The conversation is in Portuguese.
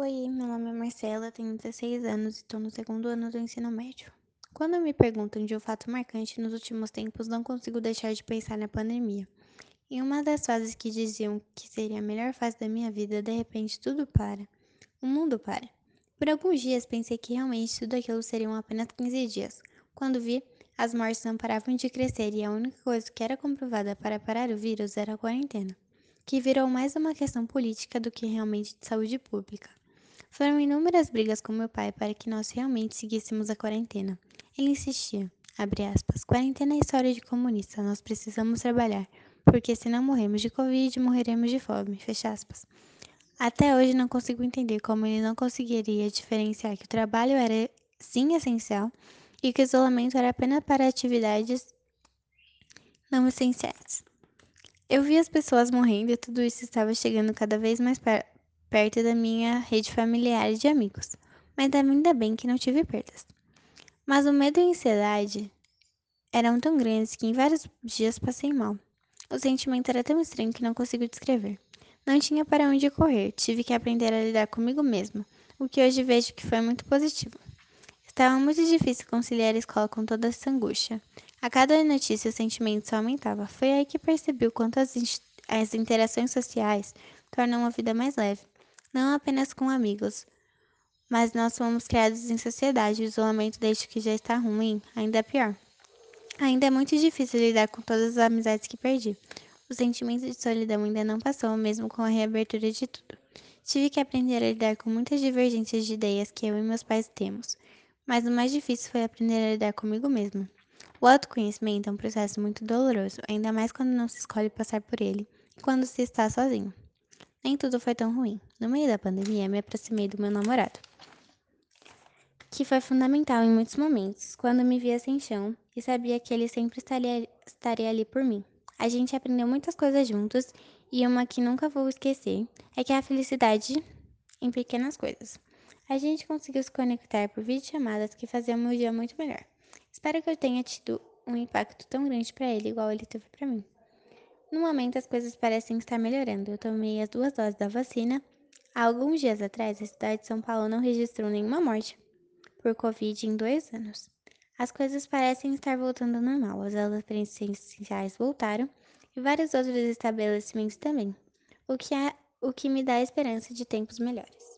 Oi, meu nome é Marcela, tenho 16 anos e estou no segundo ano do ensino médio. Quando me perguntam de um fato marcante nos últimos tempos, não consigo deixar de pensar na pandemia. Em uma das fases que diziam que seria a melhor fase da minha vida, de repente tudo para. O mundo para. Por alguns dias pensei que realmente tudo aquilo seriam apenas 15 dias. Quando vi, as mortes não paravam de crescer e a única coisa que era comprovada para parar o vírus era a quarentena, que virou mais uma questão política do que realmente de saúde pública. Foram inúmeras brigas com meu pai para que nós realmente seguíssemos a quarentena. Ele insistia, abre aspas, quarentena é história de comunista, nós precisamos trabalhar, porque se não morremos de Covid, morreremos de fome, fecha aspas. Até hoje não consigo entender como ele não conseguiria diferenciar que o trabalho era sim essencial e que o isolamento era apenas para atividades não essenciais. Eu vi as pessoas morrendo e tudo isso estava chegando cada vez mais perto da minha rede familiar e de amigos, mas ainda bem que não tive perdas. Mas o medo e a ansiedade eram tão grandes que em vários dias passei mal. O sentimento era tão estranho que não consigo descrever. Não tinha para onde correr, tive que aprender a lidar comigo mesma, o que hoje vejo que foi muito positivo. Estava muito difícil conciliar a escola com toda essa angústia. A cada notícia o sentimento só aumentava. Foi aí que percebi o quanto as, as interações sociais tornam a vida mais leve não apenas com amigos, mas nós fomos criados em sociedade. O isolamento desde que já está ruim, ainda é pior. Ainda é muito difícil lidar com todas as amizades que perdi. O sentimento de solidão ainda não passou, mesmo com a reabertura de tudo. Tive que aprender a lidar com muitas divergências de ideias que eu e meus pais temos, mas o mais difícil foi aprender a lidar comigo mesmo. O autoconhecimento é um processo muito doloroso, ainda mais quando não se escolhe passar por ele e quando se está sozinho nem tudo foi tão ruim. No meio da pandemia, me aproximei do meu namorado, que foi fundamental em muitos momentos, quando me via sem chão e sabia que ele sempre estaria, estaria ali por mim. A gente aprendeu muitas coisas juntos e uma que nunca vou esquecer é que a felicidade em pequenas coisas. A gente conseguiu se conectar por videochamadas que faziam meu dia muito melhor. Espero que eu tenha tido um impacto tão grande para ele igual ele teve para mim. No momento, as coisas parecem estar melhorando. Eu tomei as duas doses da vacina. Há alguns dias atrás, a cidade de São Paulo não registrou nenhuma morte por Covid em dois anos. As coisas parecem estar voltando ao normal. As aulas presenciais voltaram e vários outros estabelecimentos também, o que, é, o que me dá esperança de tempos melhores.